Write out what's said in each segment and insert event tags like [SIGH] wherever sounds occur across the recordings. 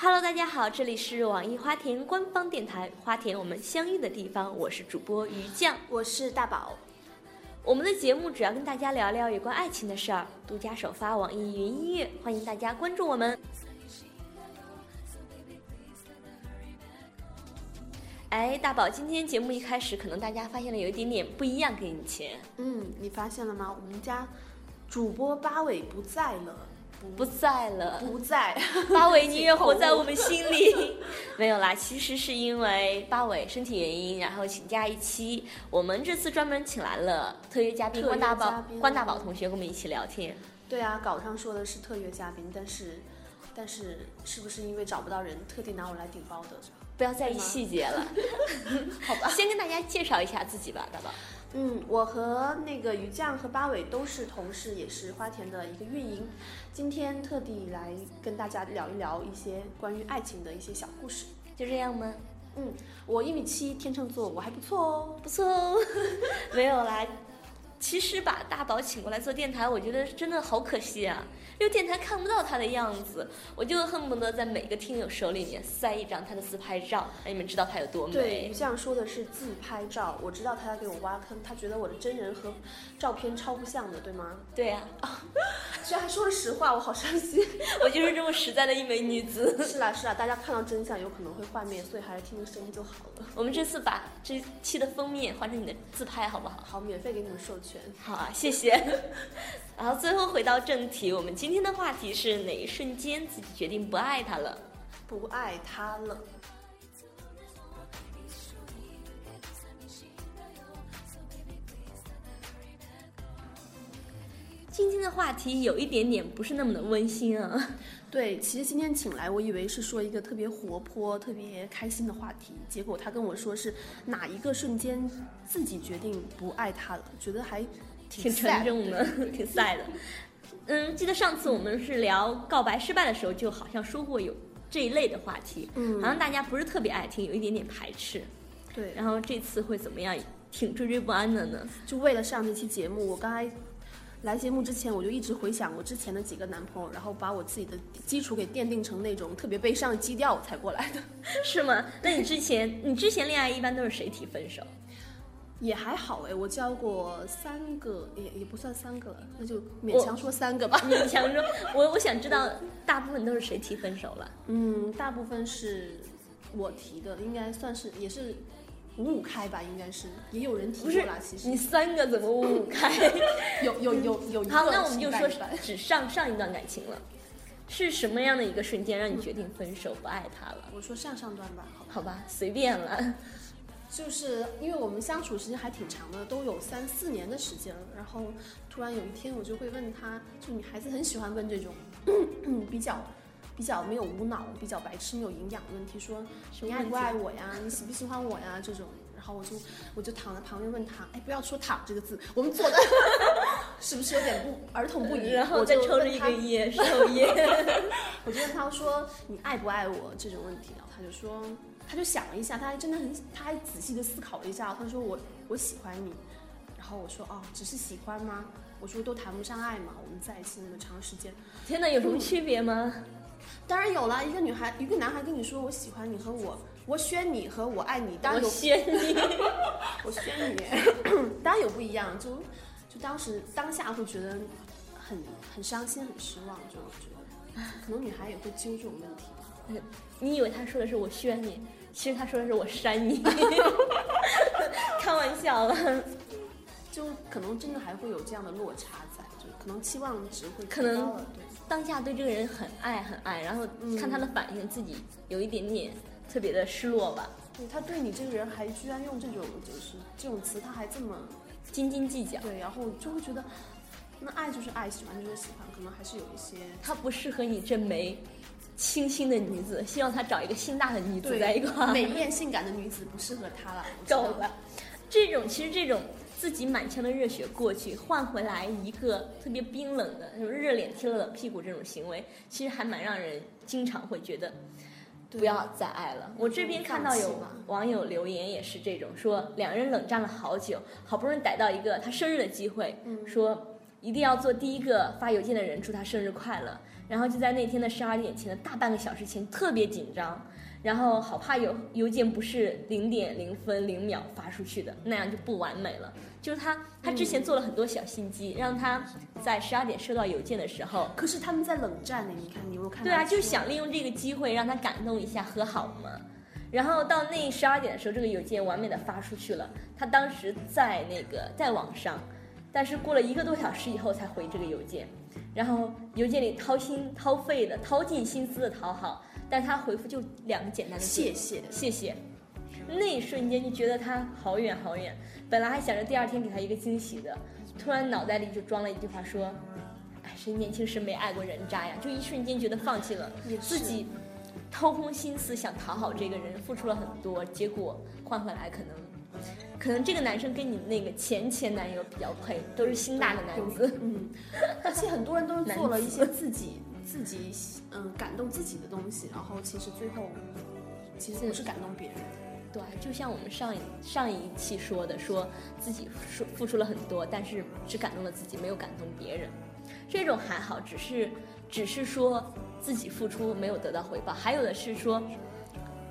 Hello，大家好，这里是网易花田官方电台《花田我们相遇的地方》，我是主播于酱。我是大宝。我们的节目主要跟大家聊聊有关爱情的事儿，独家首发网易云音乐，欢迎大家关注我们。哎，大宝，今天节目一开始，可能大家发现了有一点点不一样，给你钱。嗯，你发现了吗？我们家主播八尾不在了，不在了，不在。[LAUGHS] 八尾，你也活在我们心里。[LAUGHS] 没有啦，其实是因为八尾身体原因，然后请假一期。我们这次专门请来了特约嘉宾关大宝，关大宝同学跟我们一起聊天。对啊，稿上说的是特约嘉宾，但是，但是是不是因为找不到人，特地拿我来顶包的？不要在意细节了，[LAUGHS] 好吧。先跟大家介绍一下自己吧，大宝。嗯，我和那个于酱和八尾都是同事，也是花田的一个运营。今天特地来跟大家聊一聊一些关于爱情的一些小故事。就这样吗？嗯，我一米七，天秤座，我还不错哦，不错哦。[LAUGHS] 没有啦，其实把大宝请过来做电台，我觉得真的好可惜啊。因为电台看不到他的样子，我就恨不得在每个听友手里面塞一张他的自拍照，让你们知道他有多美。对，这样说的是自拍照，我知道他在给我挖坑，他觉得我的真人和照片超不像的，对吗？对呀，[LAUGHS] 居然还说了实话，我好伤心。[LAUGHS] 我就是这么实在的一枚女子。[LAUGHS] 是啦是啦，大家看到真相有可能会幻灭，所以还是听声音就好了。我们这次把这期的封面换成你的自拍，好不好？好，免费给你们授权。好啊，谢谢。[LAUGHS] 然后最后回到正题，我们今天的话题是哪一瞬间自己决定不爱他了？不爱他了。天的话题有一点点不是那么的温馨啊。[LAUGHS] 对，其实今天请来，我以为是说一个特别活泼、特别开心的话题，结果他跟我说是哪一个瞬间自己决定不爱他了，觉得还。挺沉重的，[LAUGHS] 挺 sad 的。嗯，记得上次我们是聊告白失败的时候，就好像说过有这一类的话题，嗯，好像大家不是特别爱听，有一点点排斥。对，然后这次会怎么样？挺惴惴不安的呢。就为了上这期节目，我刚才来节目之前，我就一直回想我之前的几个男朋友，然后把我自己的基础给奠定成那种特别悲伤的基调我才过来的，[LAUGHS] 是吗？那你之前你之前恋爱一般都是谁提分手？也还好哎，我交过三个，也也不算三个了，那就勉强说三个吧。勉强说，我我想知道大部分都是谁提分手了？嗯，大部分是我提的，应该算是也是五五开吧，应该是也有人提过啦。其实你三个怎么五五开？[LAUGHS] 有有有有好，那我们就说只上上一段感情了，是什么样的一个瞬间让你决定分手不爱他了？我说上上段吧，好吧，随便了。就是因为我们相处时间还挺长的，都有三四年的时间了。然后突然有一天，我就会问他，就女孩子很喜欢问这种 [COUGHS] 比较比较没有无脑、比较白痴、没有营养的问题，说你爱不爱我呀？你喜不喜欢我呀？这种。然后我就我就躺在旁边问他，哎，不要说躺这个字，我们坐的 [LAUGHS] 是不是有点不儿童不宜？然后再抽着一根烟，抽烟。[LAUGHS] 我就问他说，你爱不爱我这种问题然后？他就说。他就想了一下，他还真的很，他还仔细的思考了一下。他说我我喜欢你，然后我说哦，只是喜欢吗？我说都谈不上爱嘛，我们在一起那么长时间，天哪，有什么区别吗？当然有了，一个女孩，一个男孩跟你说我喜欢你和我我选你和我爱你，当然有 [LAUGHS] 选你，[LAUGHS] 我选你，[COUGHS] 当然有不一样。就就当时当下会觉得很很伤心很失望，就觉得可能女孩也会揪这种问题。你以为他说的是我宣你？其实他说的是我删你，[LAUGHS] 开玩笑了，就可能真的还会有这样的落差在，就可能期望值会可能当下对这个人很爱很爱，然后看他的反应，自己有一点点特别的失落吧。对他对你这个人还居然用这种就是这种词，他还这么斤斤计较。对，然后就会觉得，那爱就是爱，喜欢就是喜欢，可能还是有一些他不适合你这枚。清新的女子，希望他找一个心大的女子在一块儿。[LAUGHS] [LAUGHS] 美艳性感的女子不适合他了，够了。这种其实这种自己满腔的热血过去，换回来一个特别冰冷的，那种热脸贴了冷屁股这种行为，其实还蛮让人经常会觉得不要再爱了。我这边看到有网友留言也是这种，说两人冷战了好久，好不容易逮到一个他生日的机会，说一定要做第一个发邮件的人，祝他生日快乐。然后就在那天的十二点前的大半个小时前特别紧张，然后好怕邮邮件不是零点零分零秒发出去的，那样就不完美了。就是他他之前做了很多小心机，让他在十二点收到邮件的时候，可是他们在冷战呢，你看你有没有看？对啊，就是想利用这个机会让他感动一下，和好嘛。然后到那十二点的时候，这个邮件完美的发出去了。他当时在那个在网上，但是过了一个多小时以后才回这个邮件。然后邮件里掏心掏肺的、掏尽心思的讨好，但他回复就两个简单的谢谢谢谢。那一瞬间就觉得他好远好远。本来还想着第二天给他一个惊喜的，突然脑袋里就装了一句话说：“哎，谁年轻时没爱过人渣呀？”就一瞬间觉得放弃了自己，掏空心思想讨好这个人，付出了很多，结果换回来可能。可能这个男生跟你那个前前男友比较配，都是心大的男子。嗯，而且很多人都是做了一些 [LAUGHS] 自己自己嗯感动自己的东西，然后其实最后其实不是感动别人。对，就像我们上一上一期说的，说自己付付出了很多，但是只感动了自己，没有感动别人。这种还好，只是只是说自己付出没有得到回报。还有的是说，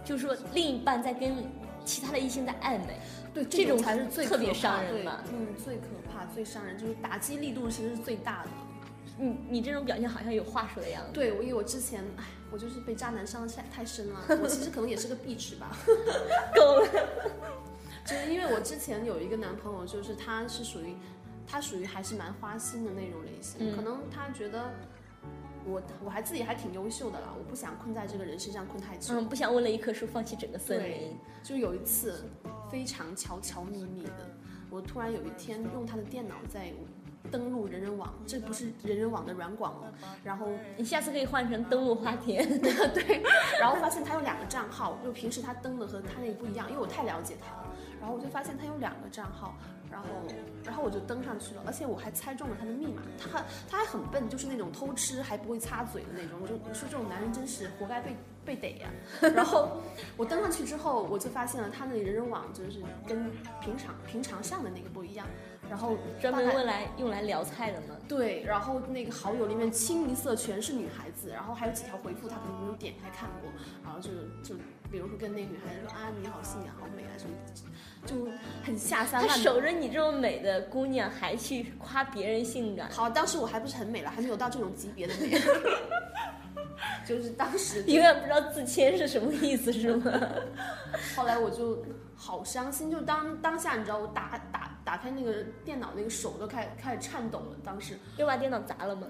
就是说另一半在跟。其他的异性在暧昧，对这种才是最特别伤人嘛。嗯，最可怕、最伤人，就是打击力度其实是最大的。你你这种表现好像有话说的样子。对，我因为我之前，哎，我就是被渣男伤太太深了。我其实可能也是个壁纸吧。[LAUGHS] 够了。就是因为我之前有一个男朋友，就是他是属于，他属于还是蛮花心的那种类型，可能他觉得。我我还自己还挺优秀的啦，我不想困在这个人身上困太久。嗯，不想为了一棵树放弃整个森林。就有一次，非常悄悄咪咪的，我突然有一天用他的电脑在登录人人网，这不是人人网的软广吗。然后你下次可以换成登录花田。[LAUGHS] 对。然后发现他有两个账号，就平时他登的和他那个不一样，因为我太了解他了。然后我就发现他有两个账号。然后，然后我就登上去了，而且我还猜中了他的密码。他他还很笨，就是那种偷吃还不会擦嘴的那种。我就说这种男人真是活该被被逮呀。[LAUGHS] 然后我登上去之后，我就发现了他那人人网就是跟平常平常上的那个不一样。然后专门用来用来聊菜的吗？对。然后那个好友里面清一色全是女孩子，然后还有几条回复他可能没有点开看过。然后就就比如说跟那个女孩子说啊你好性感好美啊什么。就很下三滥。他守着你这么美的姑娘，还去夸别人性感。好，当时我还不是很美了，还没有到这种级别的美。[LAUGHS] 就是当时永远不知道自谦是什么意思，是吗？[LAUGHS] 后来我就好伤心，就当当下，你知道，我打打打开那个电脑，那个手都开开始颤抖了。当时又把电脑砸了吗？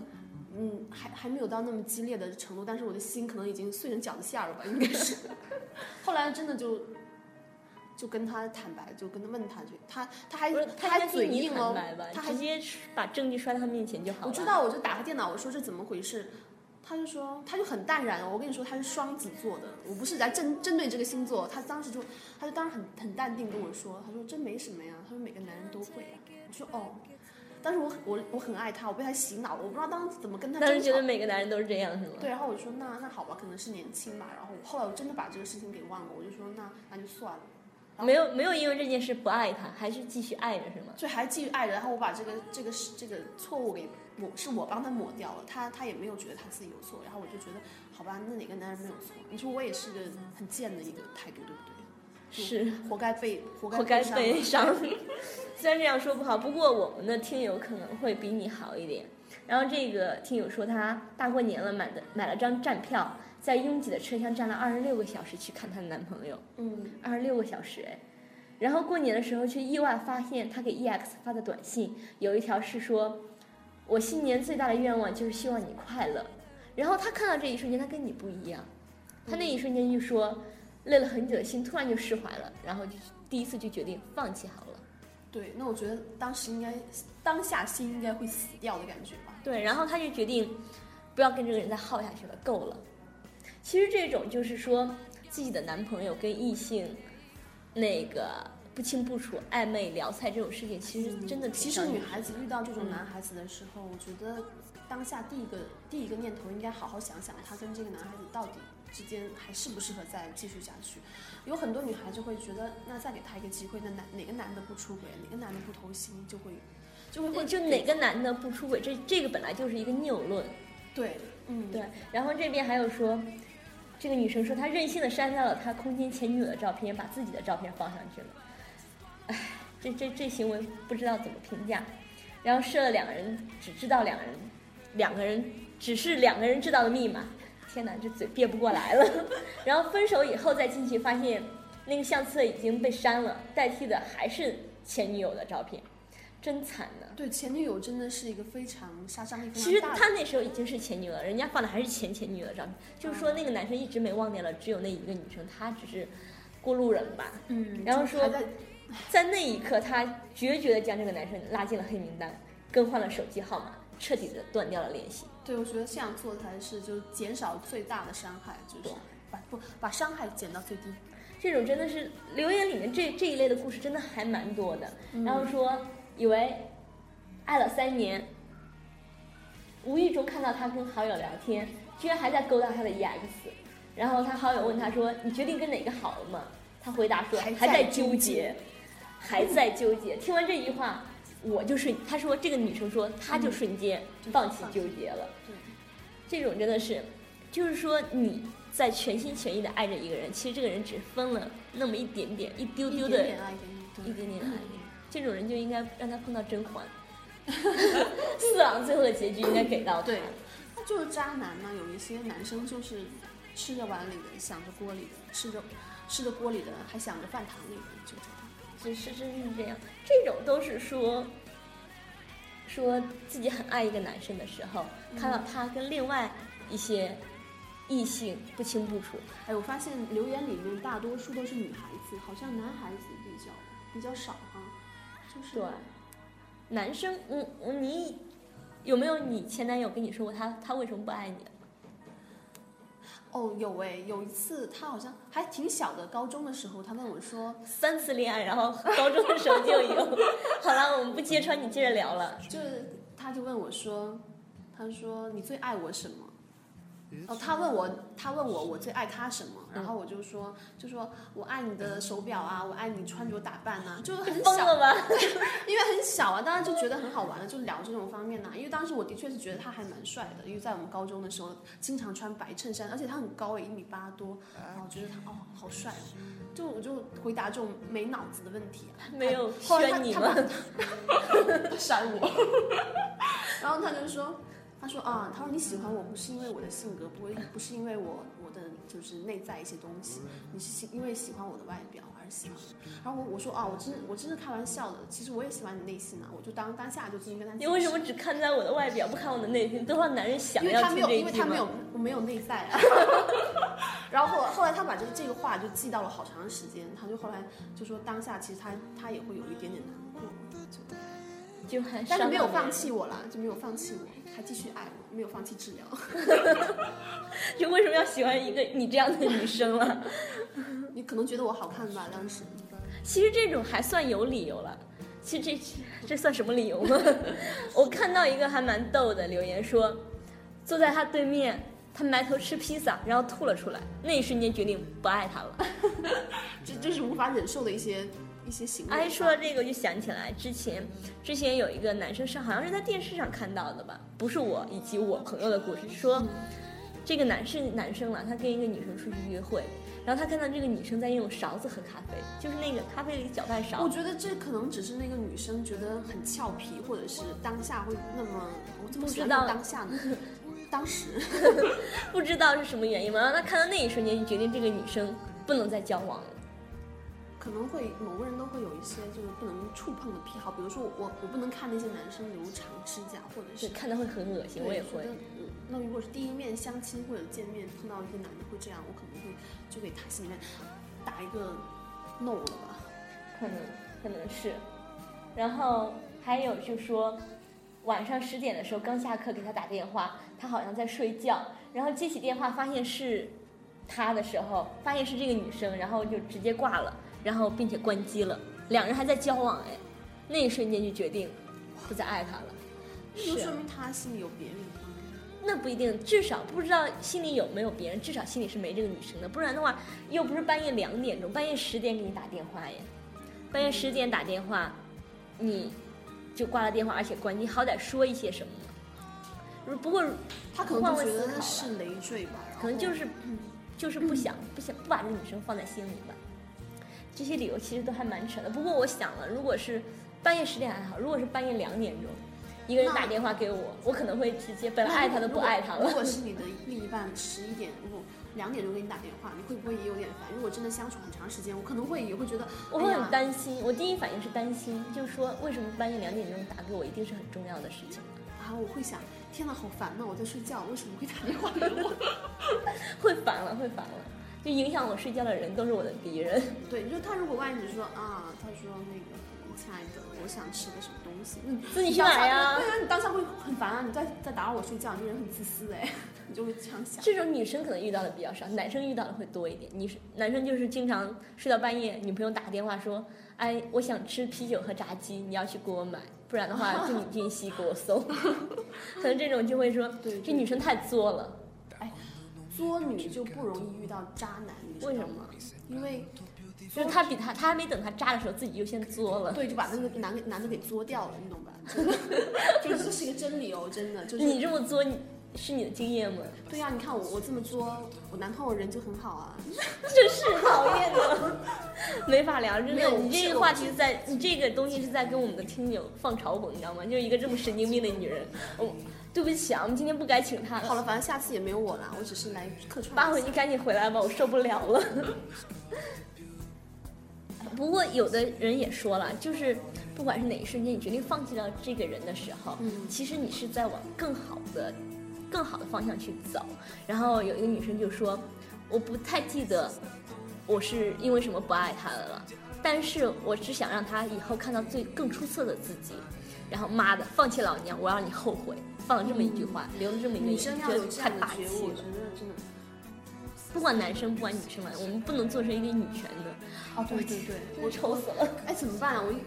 嗯，还还没有到那么激烈的程度，但是我的心可能已经碎成饺子馅了吧，应该是。[LAUGHS] 后来真的就。就跟他坦白，就跟他问他，去他他还他还嘴硬哦，他还直接把证据摔到他面前就好了。我知道，我就打开电脑，我说这怎么回事，他就说他就很淡然。我跟你说他是双子座的，我不是在针针对这个星座，他当时就他就当时很很淡定跟我说，他说这没什么呀，他说每个男人都会啊。我说哦，但是我我我很爱他，我被他洗脑了，我不知道当时怎么跟他。当时觉得每个男人都是这样是吗？对，然后我就说那那好吧，可能是年轻吧。然后后来我真的把这个事情给忘了，我就说那那就算了。没有没有因为这件事不爱他，还是继续爱着是吗？就还继续爱着，然后我把这个这个这个错误给抹，是我帮他抹掉了，他他也没有觉得他自己有错，然后我就觉得好吧，那哪个男人没有错？你说我也是个很贱的一个态度，对不对？是活该被活该被伤。[LAUGHS] 虽然这样说不好，不过我们的听友可能会比你好一点。然后这个听友说他大过年了买的买了张站票。在拥挤的车厢站了二十六个小时去看她的男朋友，嗯，二十六个小时哎，然后过年的时候却意外发现他给 EX 发的短信有一条是说，我新年最大的愿望就是希望你快乐。然后他看到这一瞬间，他跟你不一样，他那一瞬间就说，累了很久的心突然就释怀了，然后就第一次就决定放弃好了。对，那我觉得当时应该当下心应该会死掉的感觉吧。对，然后他就决定不要跟这个人再耗下去了，够了。其实这种就是说，自己的男朋友跟异性，那个不清不楚、暧昧聊菜这种事情，其实真的。其实女孩子遇到这种男孩子的时候，我觉得当下第一个第一个念头应该好好想想，他跟这个男孩子到底之间还适不适合再继续下去。有很多女孩就会觉得，那再给他一个机会，那男哪个男的不出轨，哪个男的不偷腥，就会。就会会就哪个男的不出轨，这这个本来就是一个谬论。对，嗯，对，然后这边还有说，这个女生说她任性的删掉了她空间前女友的照片，把自己的照片放上去了。[LAUGHS] 唉，这这这行为不知道怎么评价。然后设了两个人只知道两个人，两个人只是两个人知道的密码。天哪，这嘴憋不过来了。[LAUGHS] 然后分手以后再进去发现，那个相册已经被删了，代替的还是前女友的照片，真惨呢。对，前女友真的是一个非常杀伤力非其实。他那时候已经是前女友了，人家放的还是前前女友的照片，就是说那个男生一直没忘掉了，只有那一个女生，他只是过路人吧。嗯，然后说在在那一刻，他决绝的将这个男生拉进了黑名单，更换了手机号码，彻底的断掉了联系。对，我觉得这样做才是就减少最大的伤害，就是把不把伤害减到最低。这种真的是留言里面这这一类的故事真的还蛮多的。嗯然后说以为爱了三年，无意中看到他跟好友聊天，居然还在勾搭他的 EX，然后他好友问他说：“你决定跟哪个好了吗？”他回答说：“还还在在纠结纠结，还在纠结。”听完这句话，我就瞬，他说这个女生说，她就瞬间放弃纠结了。对，这种真的是，就是说你在全心全意的爱着一个人，其实这个人只分了那么一点点、一丢丢的一点点爱给你，一，点点的爱给你，这种人就应该让他碰到甄嬛，[LAUGHS] 四郎最后的结局应该给到他。对那就是渣男嘛。有一些男生就是吃着碗里的想着锅里的，吃着吃着锅里的还想着饭堂里的，就这样。是是真是这样，这种都是说说自己很爱一个男生的时候，看到他跟另外一些异性不清不楚，哎，我发现留言里面大多数都是女孩子，好像男孩子比较比较少哈。就是对，男生，嗯嗯，你有没有你前男友跟你说过他他为什么不爱你？哦，有哎，有一次他好像还挺小的，高中的时候，他问我说，三次恋爱，然后高中的时候就有。[LAUGHS] 好了，我们不揭穿你，接着聊了。就是他就问我说，他说你最爱我什么？哦，他问我，他问我我最爱他什么？然后我就说，就说我爱你的手表啊，我爱你穿着打扮呐、就是很小，疯了吧？[LAUGHS] 因为很小啊，当然就觉得很好玩了，就聊这种方面呐、因为当时我的确是觉得他还蛮帅的，因为在我们高中的时候经常穿白衬衫，而且他很高诶，一米八多，然后觉得他哦好帅哦，就我就回答这种没脑子的问题啊，没有后来他宣你吗？[LAUGHS] 他闪我，[LAUGHS] 然后他就说，他说啊，他说你喜欢我不是因为我的性格，不会不是因为我我的就是内在一些东西，你是喜因为喜欢我的外表而喜欢我。然后我我说啊，我真我真是开玩笑的，其实我也喜欢你内心啊，我就当当下就进行跟他。你为什么只看在我的外表，不看我的内心？多少男人想因为他没有，要听这一句因为他没有吗？，我没有内在啊。[LAUGHS] 然后后来后来他把这个这个话就记到了好长时间，他就后来就说当下其实他他也会有一点点难过，就就很但是没有放。弃我啦，就没有放弃我，还继续爱我，没有放弃治疗。[LAUGHS] 就为什么要喜欢一个你这样的女生了？[LAUGHS] 你可能觉得我好看吧，当时。其实这种还算有理由了。其实这这算什么理由吗？[LAUGHS] 我看到一个还蛮逗的留言说，坐在他对面，他埋头吃披萨，然后吐了出来，那一瞬间决定不爱他了。这这是无法忍受的一些一些行为。哎，说到这个，我就想起来之前之前有一个男生是好像是在电视上看到的吧，不是我以及我朋友的故事，说这个男是男生了，他跟一个女生出去约会，然后他看到这个女生在用勺子喝咖啡，就是那个咖啡里搅拌勺我，觉得这可能只是那个女生觉得很俏皮，或者是当下会那么，我怎么知道当下呢？当时，[LAUGHS] 不知道是什么原因嘛，然后他看到那一瞬间就决定这个女生不能再交往了。可能会某个人都会有一些就是不能触碰的癖好，比如说我我不能看那些男生留长指甲，或者是，看的会很恶心，我也会。嗯，那如果是第一面相亲或者见面碰到一个男的会这样，我可能会就给他心里面打一个 no 了吧。可能可能是，然后还有就说，晚上十点的时候刚下课给他打电话，他好像在睡觉，然后接起电话发现是他的时候，发现是这个女生，然后就直接挂了，然后并且关机了，两人还在交往哎，那一瞬间就决定不再爱他了。那就说明他心里有别人吗？那不一定，至少不知道心里有没有别人，至少心里是没这个女生的，不然的话又不是半夜两点钟，半夜十点给你打电话耶，半夜十点打电话，你就挂了电话，而且关机，好歹说一些什么呢？不过他可能觉得位思考是累赘吧，可能就是就是不想不想不把这女生放在心里吧。这些理由其实都还蛮扯的。不过我想了，如果是半夜十点还好，如果是半夜两点钟，一个人打电话给我，我可能会直接本来爱他都不爱他了。如果是你的另一半十一点，如果两点钟给你打电话，你会不会也有点烦？如果真的相处很长时间，我可能会也会觉得，我会很担心，我第一反应是担心，就是说为什么半夜两点钟打给我，一定是很重要的事情。啊，我会想，天呐，好烦呐！我在睡觉，为什么会打电话给我？[LAUGHS] 会烦了，会烦了，就影响我睡觉的人都是我的敌人。对，就他如果万一只说啊，他说那个，亲爱的，我想吃个什么东西，你自己去买呀对啊，你当下会很烦啊，你在在打扰我睡觉，你这人很自私哎，[LAUGHS] 你就会这样想。这种女生可能遇到的比较少，男生遇到的会多一点。女生男生就是经常睡到半夜，女朋友打个电话说：“哎，我想吃啤酒和炸鸡，你要去给我买，不然的话就你进西给我送。[LAUGHS] ”可能这种就会说，对这女生太作了。作女就不容易遇到渣男，你知道为什么吗？因为就是他比他，他还没等他渣的时候，自己就先作了。对，就把那个男男的给作掉了，你懂吧？[LAUGHS] 就是这是一个真理哦，真的就是你这么作，你是你的经验吗？[LAUGHS] 对呀、你看我我这么作，我男朋友人就很好啊。[LAUGHS] 真是讨厌的，没法聊，真的。你这个话题是在，你这个东西是在跟我们的听友放嘲讽，你知道吗？就是一个这么神经病的女人。我，对不起啊，我们今天不该请她好了，反正下次也没有我了，我只是来客串。八回，你赶紧回来吧，我受不了了。不过有的人也说了，就是不管是哪一瞬间，你决定放弃掉这个人的时候，嗯其实你是在往更好的、更好的方向去走。然后有一个女生就说：“我不太记得我是因为什么不爱他的了，但是我只想让他以后看到最更出色的自己。”然后妈的，放弃老娘，我让你后悔，放了这么一句话，留了这么一个觉得太霸气了真的。不管男生不管女生嘛，我们不能做成一个女权的，哦，对对对，[LAUGHS] 我愁死了。哎，怎么办啊？我一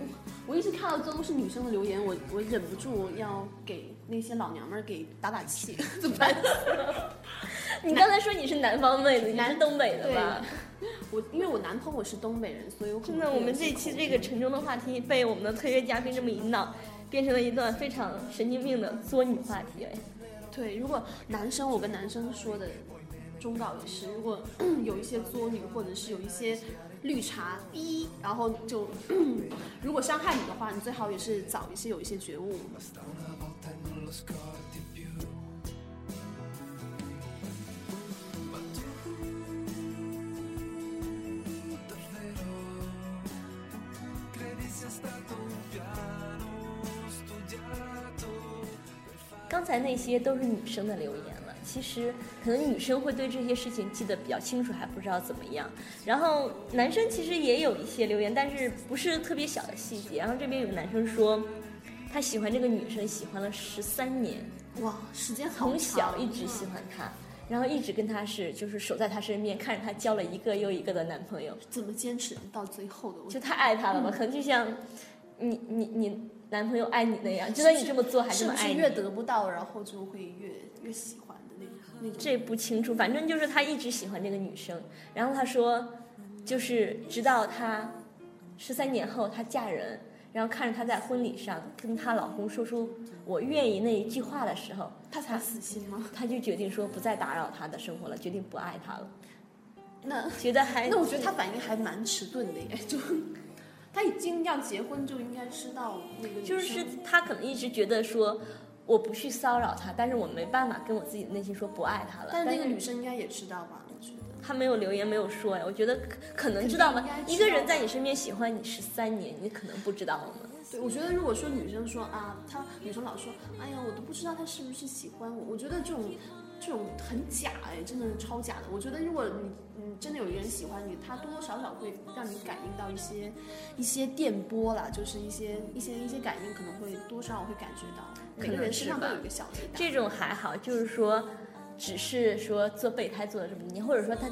我一直看到这都是女生的留言，我我忍不住要给那些老娘们儿给打打气，[LAUGHS] 怎么办？[LAUGHS] 你刚才说你是南方妹子，你是东北的吧？[LAUGHS] 我因为我男朋友是东北人，所以我可能真的，我们这一期这个沉重的话题被我们的特约嘉宾这么一闹，变成了一段非常神经病的作女话题。哎，对，如果男生我跟男生说的忠告也是，如果 [CLEARS THROAT] 有一些作女或者是有一些绿茶一，然后就 [CLEARS THROAT] 如果伤害你的话，你最好也是早一些有一些觉悟。刚才那些都是女生的留言，其实可能女生会对这些事情记得比较清楚，还不知道怎么样。然后男生其实也有一些留言，但是不是特别小的细节。然后这边有个男生说，他喜欢这个女生，喜欢了十三年。哇，时间好从小一直喜欢她，然后一直跟他是就是守在他身边，看着他交了一个又一个的男朋友，怎么坚持到最后的？我就太爱他了吧？可能就像你你你男朋友爱你那样，觉得你这么做还这么爱你。是不是越得不到，然后就会越越喜欢的这不清楚，反正就是他一直喜欢这个女生。然后他说，就是直到他十三年后她嫁人，然后看着她在婚礼上跟她老公说出“我愿意”那一句话的时候，他才死心吗？他就决定说不再打扰他的生活了，决定不爱他了。[LAUGHS] 那觉得还那我觉得他反应还蛮迟钝的耶，就他已经要结婚，就应该知道那个就是生他可能一直觉得说。我不去骚扰他，但是我没办法跟我自己的内心说不爱他了。但但是那个女生应该也知道吧？我觉得。他没有留言，没有说呀。我觉得可可能知道吧肯定应该。知道一个人在你身边喜欢你十三年，你可能不知道吗？对，我觉得如果说女生说啊，她女生老说，哎呀，我都不知道他是不是喜欢我，我觉得这种这种很假哎，真的是超假的。我觉得如果你你真的有一个人喜欢你，他多多少少会让你感应到一些一些电波啦，就是一些一些一些感应，可能会多少会感觉到。每个人身上都有一个小雷达。这种还好，就是说，只是说做备胎做了这么多年，或者说他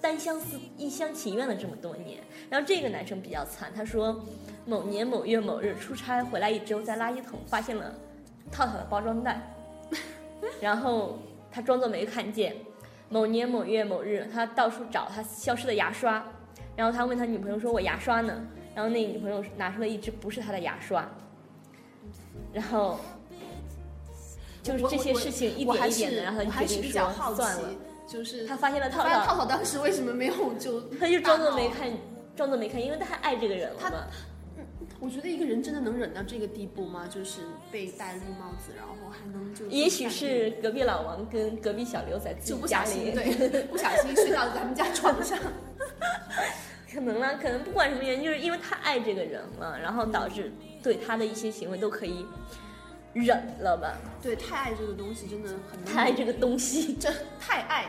单相思、一厢情愿了这么多年。然后这个男生比较惨，他说某年某月某日出差回来一周，在垃圾桶发现了套套的包装袋，然后他装作没看见。某年某月某日，他到处找他消失的牙刷，然后他问他女朋友说：“我牙刷呢？”然后那个女朋友拿出了一支不是他的牙刷。然后就是这些事情一点一点的，然后就我还是决定说算了。，就是他发现了套套套套当时为什么没有就他就装作没看，装作没看，因为他还爱这个人了嘛。我觉得一个人真的能忍到这个地步吗？就是被戴绿帽子，然后还能就也许是隔壁老王跟隔壁小刘在自己家里，对，[LAUGHS] 不小心睡到咱们家床上。可能啦，可能不管什么原因，就是因为太爱这个人了，然后导致对他的一些行为都可以忍了吧？对，太爱这个东西真的很太爱这个东西，真太爱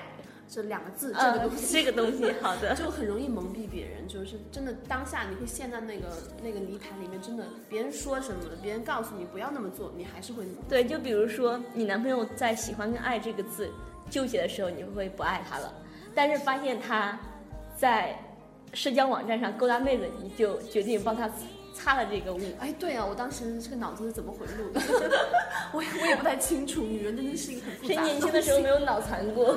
这两个字，这呃个东西。这个东西，[LAUGHS] 好的。就很容易蒙蔽别人，就是真的当下你会陷在那个那个泥潭里面，真的别人说什么，别人告诉你不要那么做，你还是会。对，就比如说你男朋友在喜欢跟爱这个字纠结的时候，你会不爱他了，但是发现他在社交网站上勾搭妹子，你就决定帮他擦了这个污。哎，对啊，我当时这个脑子是怎么回路的？我 [LAUGHS] 也我也不太清楚，女人真的是一个很谁年轻的时候没有脑残过？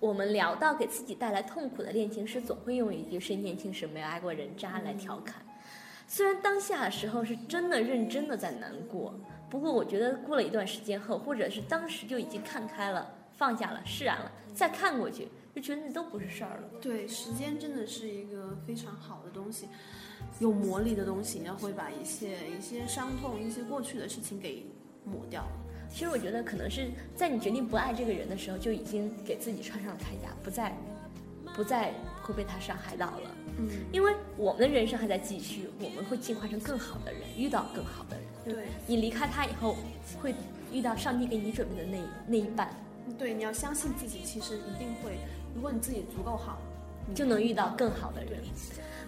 我们聊到给自己带来痛苦的恋情时，总会用一句“谁年轻时没有爱过人渣”来调侃。虽然当下的时候是真的认真的在难过，不过我觉得过了一段时间后，或者是当时就已经看开了、放下了、释然了，再看过去，就觉得那都不是事儿了。对，时间真的是一个非常好的东西，有魔力的东西，然后会把一些一些伤痛、一些过去的事情给抹掉。其实我觉得可能是在你决定不爱这个人的时候，就已经给自己穿上了铠甲，不再不再会被他伤害到了。嗯，因为我们的人生还在继续，我们会进化成更好的人，遇到更好的人。对你离开他以后，会遇到上帝给你准备的那那一半，对，你要相信自己，其实一定会，如果你自己足够好，你就能遇到更好的人。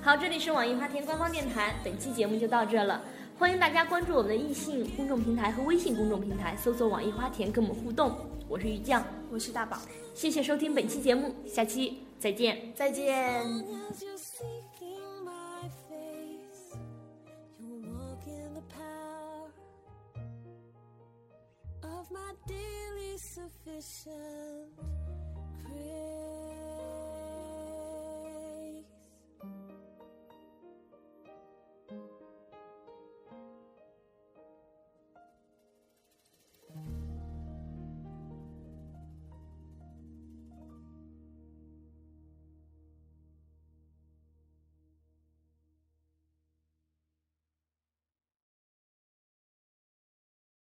好，这里是网易花田官方电台，本期节目就到这了。欢迎大家关注我们的异性公众平台和微信公众平台，搜索“网易花田”跟我们互动。我是鱼酱，我是大宝，谢谢收听本期节目，下期再见，再见。My daily sufficient crib.